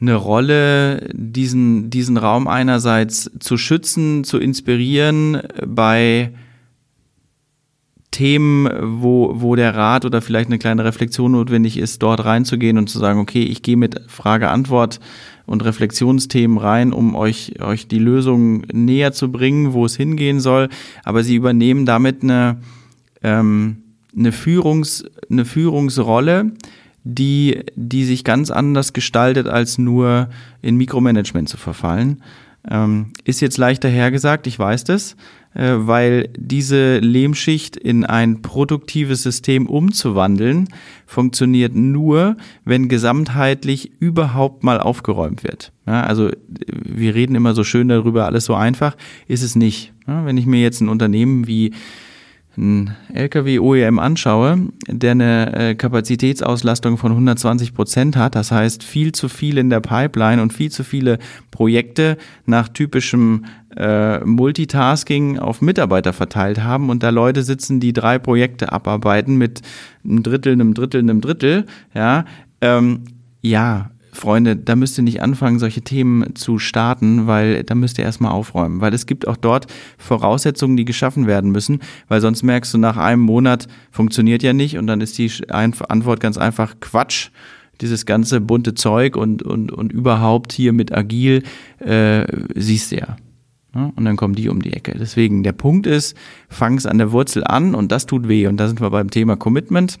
eine Rolle, diesen, diesen Raum einerseits zu schützen, zu inspirieren bei Themen, wo, wo der Rat oder vielleicht eine kleine Reflexion notwendig ist, dort reinzugehen und zu sagen, okay, ich gehe mit Frage-Antwort und Reflexionsthemen rein, um euch, euch die Lösung näher zu bringen, wo es hingehen soll. Aber sie übernehmen damit eine, ähm, eine, Führungs, eine Führungsrolle, die, die sich ganz anders gestaltet, als nur in Mikromanagement zu verfallen. Ähm, ist jetzt leichter hergesagt, ich weiß das, äh, weil diese Lehmschicht in ein produktives System umzuwandeln, funktioniert nur, wenn gesamtheitlich überhaupt mal aufgeräumt wird. Ja, also wir reden immer so schön darüber, alles so einfach, ist es nicht. Ja, wenn ich mir jetzt ein Unternehmen wie ein LKW OEM anschaue, der eine äh, Kapazitätsauslastung von 120 Prozent hat, das heißt viel zu viel in der Pipeline und viel zu viele Projekte nach typischem äh, Multitasking auf Mitarbeiter verteilt haben und da Leute sitzen, die drei Projekte abarbeiten mit einem Drittel, einem Drittel, einem Drittel, ja, ähm, ja, Freunde, da müsst ihr nicht anfangen, solche Themen zu starten, weil da müsst ihr erstmal aufräumen. Weil es gibt auch dort Voraussetzungen, die geschaffen werden müssen, weil sonst merkst du nach einem Monat funktioniert ja nicht und dann ist die Antwort ganz einfach Quatsch. Dieses ganze bunte Zeug und, und, und überhaupt hier mit agil, äh, siehst du ja. Und dann kommen die um die Ecke. Deswegen, der Punkt ist, fang es an der Wurzel an und das tut weh. Und da sind wir beim Thema Commitment.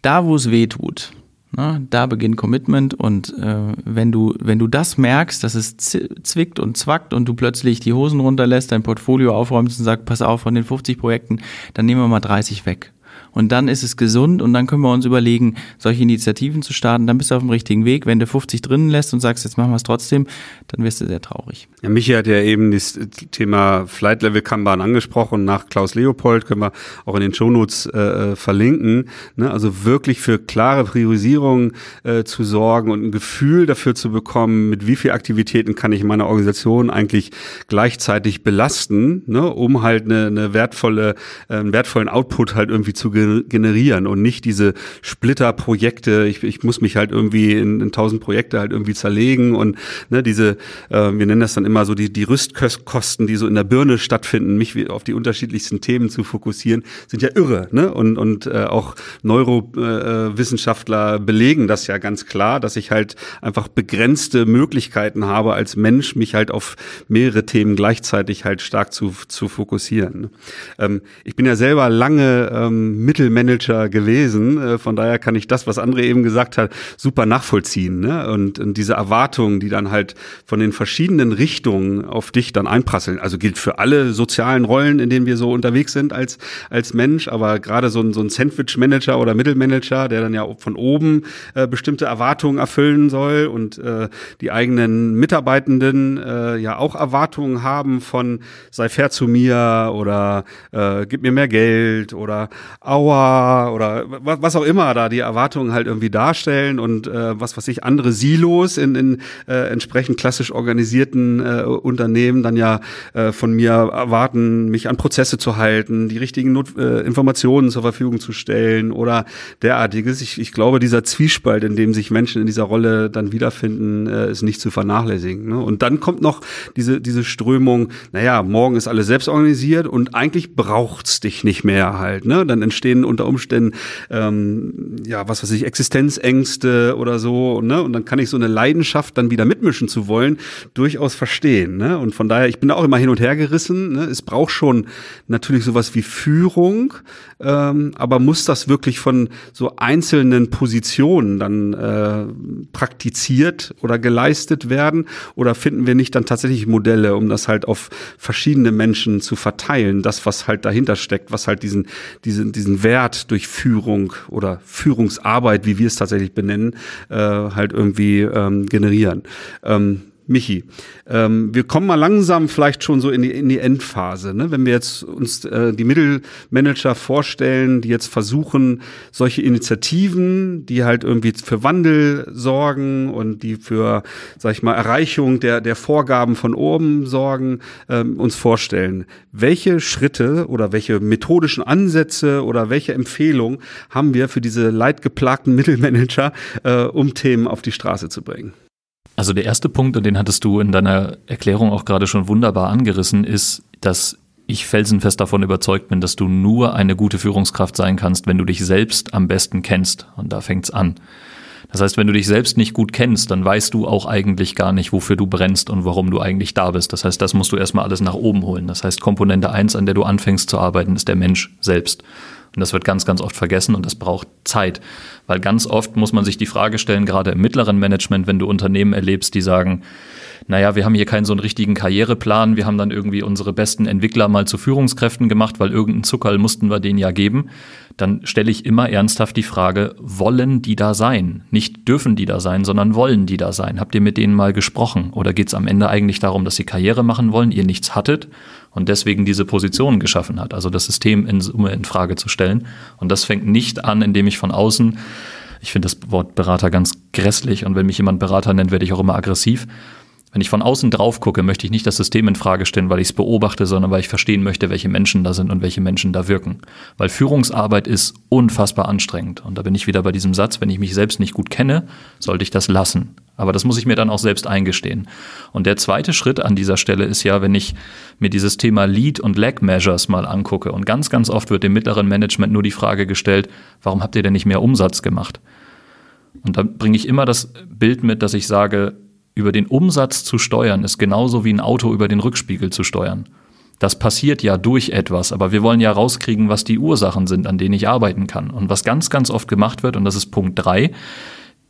Da, wo es weh tut, Ne? Da beginnt Commitment und äh, wenn du wenn du das merkst, dass es zwickt und zwackt und du plötzlich die Hosen runterlässt, dein Portfolio aufräumst und sagst, pass auf, von den 50 Projekten, dann nehmen wir mal 30 weg und dann ist es gesund und dann können wir uns überlegen, solche Initiativen zu starten, dann bist du auf dem richtigen Weg. Wenn du 50 drinnen lässt und sagst, jetzt machen wir es trotzdem, dann wirst du sehr traurig. Ja, Michi hat ja eben das Thema Flight Level Kanban angesprochen. Nach Klaus Leopold können wir auch in den Shownotes äh, verlinken. Ne? Also wirklich für klare Priorisierung äh, zu sorgen und ein Gefühl dafür zu bekommen, mit wie viel Aktivitäten kann ich meine Organisation eigentlich gleichzeitig belasten, ne? um halt eine, eine wertvolle, äh, einen wertvollen Output halt irgendwie zu generieren und nicht diese Splitterprojekte. Ich, ich muss mich halt irgendwie in, tausend Projekte halt irgendwie zerlegen und ne, diese, äh, wir nennen das dann immer so die, die Rüstkosten, die so in der Birne stattfinden, mich auf die unterschiedlichsten Themen zu fokussieren, sind ja irre. Ne? Und, und äh, auch Neurowissenschaftler äh, belegen das ja ganz klar, dass ich halt einfach begrenzte Möglichkeiten habe als Mensch, mich halt auf mehrere Themen gleichzeitig halt stark zu, zu fokussieren. Ähm, ich bin ja selber lange ähm, Mittelmanager gewesen, äh, von daher kann ich das, was André eben gesagt hat, super nachvollziehen. Ne? Und, und diese Erwartungen, die dann halt von den verschiedenen Richtungen auf dich dann einprasseln. Also gilt für alle sozialen Rollen, in denen wir so unterwegs sind als, als Mensch, aber gerade so ein, so ein Sandwich-Manager oder Mittelmanager, der dann ja von oben äh, bestimmte Erwartungen erfüllen soll und äh, die eigenen Mitarbeitenden äh, ja auch Erwartungen haben von sei fair zu mir oder äh, gib mir mehr Geld oder aua oder was auch immer da die Erwartungen halt irgendwie darstellen und äh, was was ich andere Silos in, in äh, entsprechend klassisch organisierten äh, Unternehmen dann ja äh, von mir erwarten, mich an Prozesse zu halten, die richtigen Not äh, Informationen zur Verfügung zu stellen oder derartiges. Ich, ich glaube, dieser Zwiespalt, in dem sich Menschen in dieser Rolle dann wiederfinden, äh, ist nicht zu vernachlässigen. Ne? Und dann kommt noch diese, diese Strömung, naja, morgen ist alles selbst organisiert und eigentlich braucht's dich nicht mehr halt. Ne? Dann entstehen unter Umständen, ähm, ja, was weiß ich, Existenzängste oder so. Ne? Und dann kann ich so eine Leidenschaft, dann wieder mitmischen zu wollen, durchaus verstehen. Ne? Und von daher, ich bin da auch immer hin und her gerissen. Ne? Es braucht schon natürlich sowas wie Führung, ähm, aber muss das wirklich von so einzelnen Positionen dann äh, praktiziert oder geleistet werden? Oder finden wir nicht dann tatsächlich Modelle, um das halt auf verschiedene Menschen zu verteilen? Das, was halt dahinter steckt, was halt diesen, diesen, diesen Wert durch Führung oder Führungsarbeit, wie wir es tatsächlich benennen, äh, halt irgendwie ähm, generieren. Ähm, Michi, ähm, wir kommen mal langsam vielleicht schon so in die, in die Endphase. Ne? Wenn wir jetzt uns äh, die Mittelmanager vorstellen, die jetzt versuchen, solche Initiativen, die halt irgendwie für Wandel sorgen und die für, sag ich mal, Erreichung der, der Vorgaben von oben sorgen, ähm, uns vorstellen. Welche Schritte oder welche methodischen Ansätze oder welche Empfehlungen haben wir für diese leidgeplagten Mittelmanager, äh, um Themen auf die Straße zu bringen? Also der erste Punkt, und den hattest du in deiner Erklärung auch gerade schon wunderbar angerissen, ist, dass ich felsenfest davon überzeugt bin, dass du nur eine gute Führungskraft sein kannst, wenn du dich selbst am besten kennst. Und da fängt's an. Das heißt, wenn du dich selbst nicht gut kennst, dann weißt du auch eigentlich gar nicht, wofür du brennst und warum du eigentlich da bist. Das heißt, das musst du erstmal alles nach oben holen. Das heißt, Komponente eins, an der du anfängst zu arbeiten, ist der Mensch selbst. Und das wird ganz, ganz oft vergessen und das braucht Zeit. Weil ganz oft muss man sich die Frage stellen, gerade im mittleren Management, wenn du Unternehmen erlebst, die sagen, naja, wir haben hier keinen so einen richtigen Karriereplan, wir haben dann irgendwie unsere besten Entwickler mal zu Führungskräften gemacht, weil irgendeinen Zuckerl mussten wir denen ja geben, dann stelle ich immer ernsthaft die Frage, wollen die da sein? Nicht dürfen die da sein, sondern wollen die da sein? Habt ihr mit denen mal gesprochen? Oder geht es am Ende eigentlich darum, dass sie Karriere machen wollen, ihr nichts hattet und deswegen diese Position geschaffen hat? Also das System in Summe in Frage zu stellen. Und das fängt nicht an, indem ich von außen ich finde das Wort Berater ganz grässlich und wenn mich jemand Berater nennt, werde ich auch immer aggressiv. Wenn ich von außen drauf gucke, möchte ich nicht das System in Frage stellen, weil ich es beobachte, sondern weil ich verstehen möchte, welche Menschen da sind und welche Menschen da wirken. Weil Führungsarbeit ist unfassbar anstrengend. Und da bin ich wieder bei diesem Satz, wenn ich mich selbst nicht gut kenne, sollte ich das lassen. Aber das muss ich mir dann auch selbst eingestehen. Und der zweite Schritt an dieser Stelle ist ja, wenn ich mir dieses Thema Lead und Lag Measures mal angucke. Und ganz, ganz oft wird im mittleren Management nur die Frage gestellt, warum habt ihr denn nicht mehr Umsatz gemacht? Und da bringe ich immer das Bild mit, dass ich sage, über den Umsatz zu steuern, ist genauso wie ein Auto über den Rückspiegel zu steuern. Das passiert ja durch etwas, aber wir wollen ja rauskriegen, was die Ursachen sind, an denen ich arbeiten kann. Und was ganz, ganz oft gemacht wird, und das ist Punkt drei,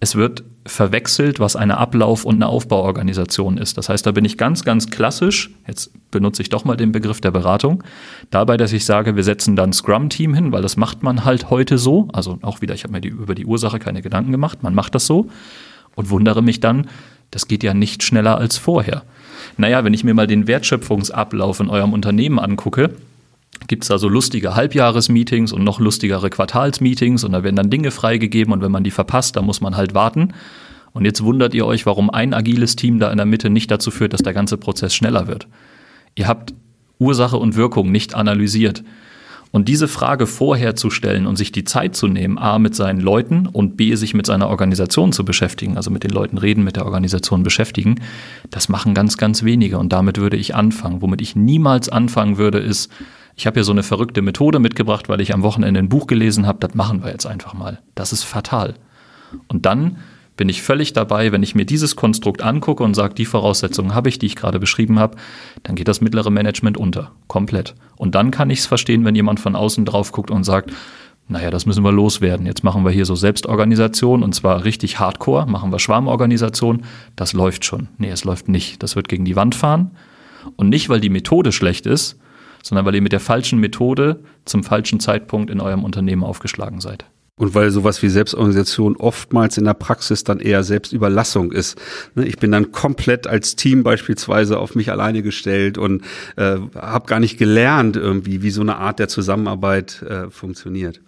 es wird verwechselt, was eine Ablauf- und eine Aufbauorganisation ist. Das heißt, da bin ich ganz, ganz klassisch, jetzt benutze ich doch mal den Begriff der Beratung, dabei, dass ich sage, wir setzen dann Scrum-Team hin, weil das macht man halt heute so. Also auch wieder, ich habe mir die, über die Ursache keine Gedanken gemacht, man macht das so und wundere mich dann, das geht ja nicht schneller als vorher. Naja, wenn ich mir mal den Wertschöpfungsablauf in eurem Unternehmen angucke, gibt es da so lustige Halbjahresmeetings und noch lustigere Quartalsmeetings und da werden dann Dinge freigegeben und wenn man die verpasst, dann muss man halt warten. Und jetzt wundert ihr euch, warum ein agiles Team da in der Mitte nicht dazu führt, dass der ganze Prozess schneller wird. Ihr habt Ursache und Wirkung nicht analysiert. Und diese Frage vorher zu stellen und sich die Zeit zu nehmen, A, mit seinen Leuten und B, sich mit seiner Organisation zu beschäftigen, also mit den Leuten reden, mit der Organisation beschäftigen, das machen ganz, ganz wenige. Und damit würde ich anfangen. Womit ich niemals anfangen würde, ist, ich habe hier so eine verrückte Methode mitgebracht, weil ich am Wochenende ein Buch gelesen habe, das machen wir jetzt einfach mal. Das ist fatal. Und dann bin ich völlig dabei, wenn ich mir dieses Konstrukt angucke und sage, die Voraussetzungen habe ich, die ich gerade beschrieben habe, dann geht das mittlere Management unter, komplett. Und dann kann ich es verstehen, wenn jemand von außen drauf guckt und sagt, naja, das müssen wir loswerden. Jetzt machen wir hier so Selbstorganisation und zwar richtig hardcore, machen wir Schwarmorganisation. Das läuft schon. Nee, es läuft nicht. Das wird gegen die Wand fahren. Und nicht, weil die Methode schlecht ist, sondern weil ihr mit der falschen Methode zum falschen Zeitpunkt in eurem Unternehmen aufgeschlagen seid. Und weil sowas wie Selbstorganisation oftmals in der Praxis dann eher Selbstüberlassung ist. Ne, ich bin dann komplett als Team beispielsweise auf mich alleine gestellt und äh, habe gar nicht gelernt irgendwie, wie so eine Art der Zusammenarbeit äh, funktioniert.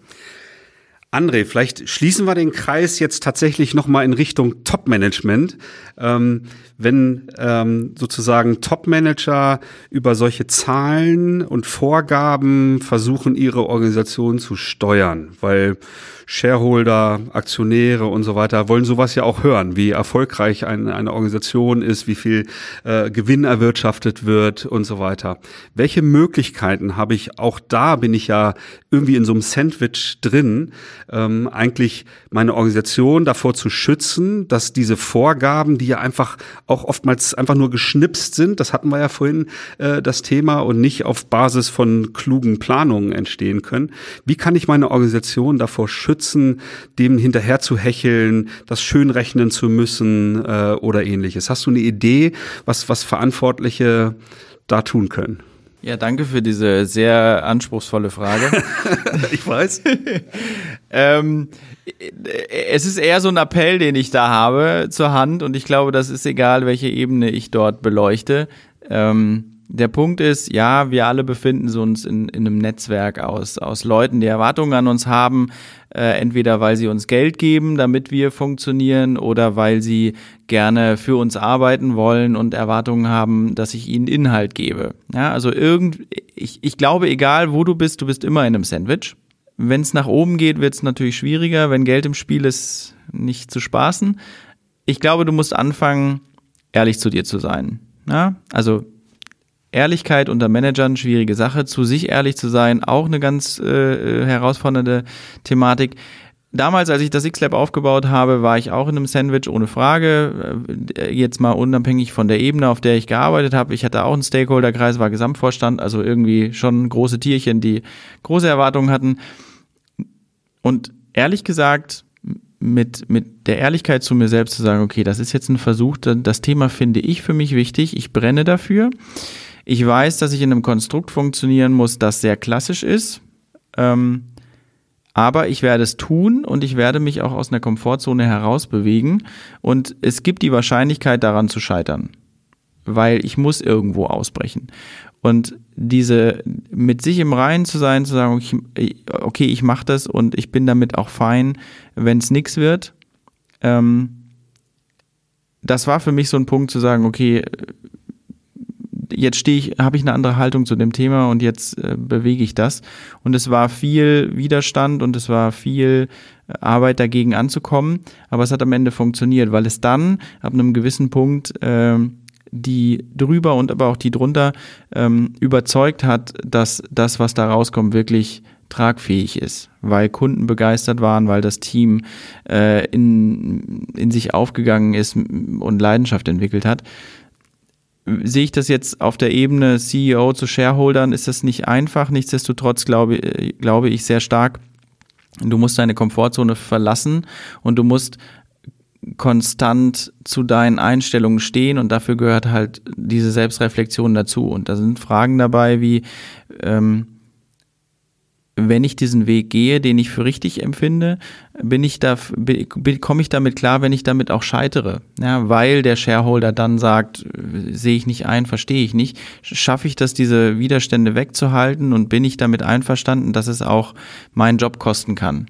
André, vielleicht schließen wir den Kreis jetzt tatsächlich nochmal in Richtung Top-Management. Ähm, wenn ähm, sozusagen Top-Manager über solche Zahlen und Vorgaben versuchen, ihre Organisation zu steuern, weil Shareholder, Aktionäre und so weiter wollen sowas ja auch hören, wie erfolgreich eine, eine Organisation ist, wie viel äh, Gewinn erwirtschaftet wird und so weiter. Welche Möglichkeiten habe ich, auch da bin ich ja irgendwie in so einem Sandwich drin, ähm, eigentlich meine Organisation davor zu schützen, dass diese Vorgaben, die ja einfach auch oftmals einfach nur geschnipst sind, das hatten wir ja vorhin äh, das Thema, und nicht auf Basis von klugen Planungen entstehen können. Wie kann ich meine Organisation davor schützen, dem hinterher zu hecheln, das schön rechnen zu müssen äh, oder ähnliches. Hast du eine Idee, was, was Verantwortliche da tun können? Ja, danke für diese sehr anspruchsvolle Frage. ich weiß. ähm, es ist eher so ein Appell, den ich da habe zur Hand und ich glaube, das ist egal, welche Ebene ich dort beleuchte. Ähm, der Punkt ist, ja, wir alle befinden uns in, in einem Netzwerk aus, aus Leuten, die Erwartungen an uns haben, äh, entweder weil sie uns Geld geben, damit wir funktionieren, oder weil sie gerne für uns arbeiten wollen und Erwartungen haben, dass ich ihnen Inhalt gebe. Ja, also irgend, ich, ich glaube, egal wo du bist, du bist immer in einem Sandwich. Wenn es nach oben geht, wird es natürlich schwieriger. Wenn Geld im Spiel ist, nicht zu spaßen. Ich glaube, du musst anfangen, ehrlich zu dir zu sein. Ja? Also Ehrlichkeit unter Managern, schwierige Sache. Zu sich ehrlich zu sein, auch eine ganz äh, herausfordernde Thematik. Damals, als ich das X-Lab aufgebaut habe, war ich auch in einem Sandwich ohne Frage. Äh, jetzt mal unabhängig von der Ebene, auf der ich gearbeitet habe. Ich hatte auch einen Stakeholderkreis, war Gesamtvorstand, also irgendwie schon große Tierchen, die große Erwartungen hatten. Und ehrlich gesagt, mit, mit der Ehrlichkeit zu mir selbst zu sagen, okay, das ist jetzt ein Versuch, das Thema finde ich für mich wichtig, ich brenne dafür. Ich weiß, dass ich in einem Konstrukt funktionieren muss, das sehr klassisch ist. Ähm, aber ich werde es tun und ich werde mich auch aus einer Komfortzone herausbewegen. Und es gibt die Wahrscheinlichkeit, daran zu scheitern. Weil ich muss irgendwo ausbrechen. Und diese mit sich im Reinen zu sein, zu sagen, okay, ich mache das und ich bin damit auch fein, wenn es nichts wird. Ähm, das war für mich so ein Punkt zu sagen, okay, jetzt stehe ich, habe ich eine andere Haltung zu dem Thema und jetzt äh, bewege ich das. Und es war viel Widerstand und es war viel äh, Arbeit dagegen anzukommen, aber es hat am Ende funktioniert, weil es dann ab einem gewissen Punkt äh, die drüber und aber auch die drunter ähm, überzeugt hat, dass das, was da rauskommt, wirklich tragfähig ist, weil Kunden begeistert waren, weil das Team äh, in, in sich aufgegangen ist und Leidenschaft entwickelt hat sehe ich das jetzt auf der Ebene CEO zu Shareholdern, ist das nicht einfach. Nichtsdestotrotz glaube, glaube ich sehr stark, du musst deine Komfortzone verlassen und du musst konstant zu deinen Einstellungen stehen und dafür gehört halt diese Selbstreflexion dazu. Und da sind Fragen dabei wie, ähm, wenn ich diesen Weg gehe, den ich für richtig empfinde, bin ich da, komme ich damit klar, wenn ich damit auch scheitere. Ja, weil der Shareholder dann sagt, sehe ich nicht ein, verstehe ich nicht. Schaffe ich das, diese Widerstände wegzuhalten und bin ich damit einverstanden, dass es auch meinen Job kosten kann?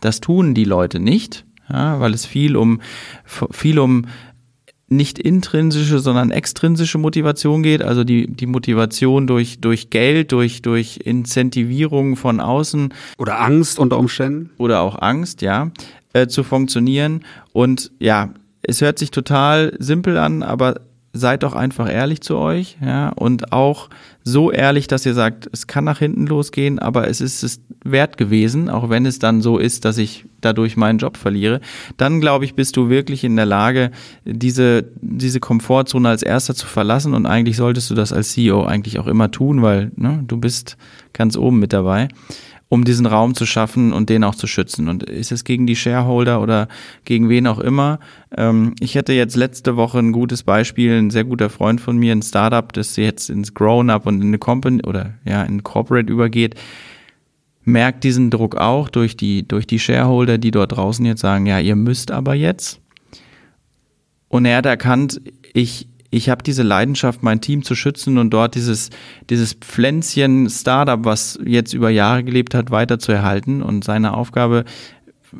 Das tun die Leute nicht, ja, weil es viel um, viel um nicht intrinsische, sondern extrinsische Motivation geht, also die, die Motivation durch, durch Geld, durch, durch Incentivierung von außen. Oder Angst unter Umständen. Oder auch Angst, ja, äh, zu funktionieren. Und ja, es hört sich total simpel an, aber seid doch einfach ehrlich zu euch, ja, und auch so ehrlich, dass ihr sagt, es kann nach hinten losgehen, aber es ist es wert gewesen, auch wenn es dann so ist, dass ich dadurch meinen Job verliere. Dann glaube ich, bist du wirklich in der Lage, diese, diese Komfortzone als erster zu verlassen und eigentlich solltest du das als CEO eigentlich auch immer tun, weil ne, du bist ganz oben mit dabei um diesen Raum zu schaffen und den auch zu schützen. Und ist es gegen die Shareholder oder gegen wen auch immer? Ähm, ich hatte jetzt letzte Woche ein gutes Beispiel, ein sehr guter Freund von mir, ein Startup, das jetzt ins Grown-up und in eine Company oder ja, in Corporate übergeht merkt diesen Druck auch durch die, durch die Shareholder, die dort draußen jetzt sagen, ja, ihr müsst aber jetzt. Und er hat erkannt, ich, ich habe diese Leidenschaft, mein Team zu schützen und dort dieses, dieses Pflänzchen Startup, was jetzt über Jahre gelebt hat, weiter zu erhalten. Und seine Aufgabe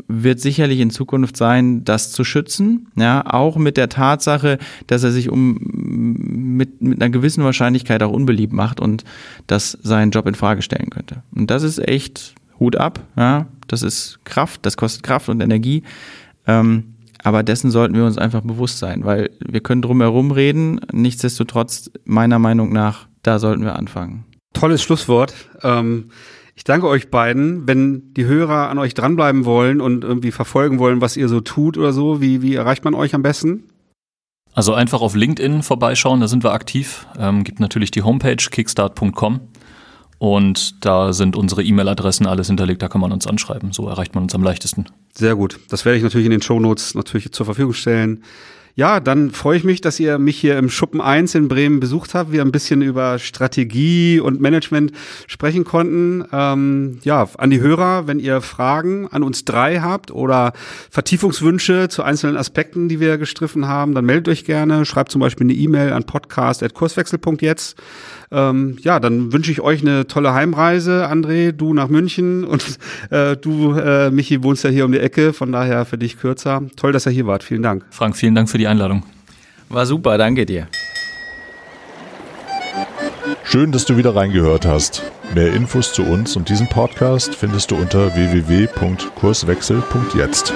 wird sicherlich in Zukunft sein, das zu schützen, ja, auch mit der Tatsache, dass er sich um mit, mit einer gewissen Wahrscheinlichkeit auch unbeliebt macht und das seinen Job in Frage stellen könnte. Und das ist echt Hut ab, ja, das ist Kraft, das kostet Kraft und Energie. Ähm, aber dessen sollten wir uns einfach bewusst sein, weil wir können drumherum reden. Nichtsdestotrotz, meiner Meinung nach, da sollten wir anfangen. Tolles Schlusswort. Ähm, ich danke euch beiden. Wenn die Hörer an euch dranbleiben wollen und irgendwie verfolgen wollen, was ihr so tut oder so, wie, wie erreicht man euch am besten? Also einfach auf LinkedIn vorbeischauen, da sind wir aktiv. Ähm, gibt natürlich die Homepage kickstart.com. Und da sind unsere E-Mail-Adressen alles hinterlegt, da kann man uns anschreiben. So erreicht man uns am leichtesten. Sehr gut. Das werde ich natürlich in den Show Notes natürlich zur Verfügung stellen. Ja, dann freue ich mich, dass ihr mich hier im Schuppen 1 in Bremen besucht habt. Wir ein bisschen über Strategie und Management sprechen konnten. Ähm, ja, an die Hörer, wenn ihr Fragen an uns drei habt oder Vertiefungswünsche zu einzelnen Aspekten, die wir gestriffen haben, dann meldet euch gerne. Schreibt zum Beispiel eine E-Mail an podcast.kurswechsel.jetzt. Ähm, ja, dann wünsche ich euch eine tolle Heimreise, André, du nach München und äh, du, äh, Michi, wohnst ja hier um die Ecke, von daher für dich kürzer. Toll, dass ihr hier wart. Vielen Dank. Frank, vielen Dank für die Einladung. War super, danke dir. Schön, dass du wieder reingehört hast. Mehr Infos zu uns und diesem Podcast findest du unter www.kurswechsel.jetzt.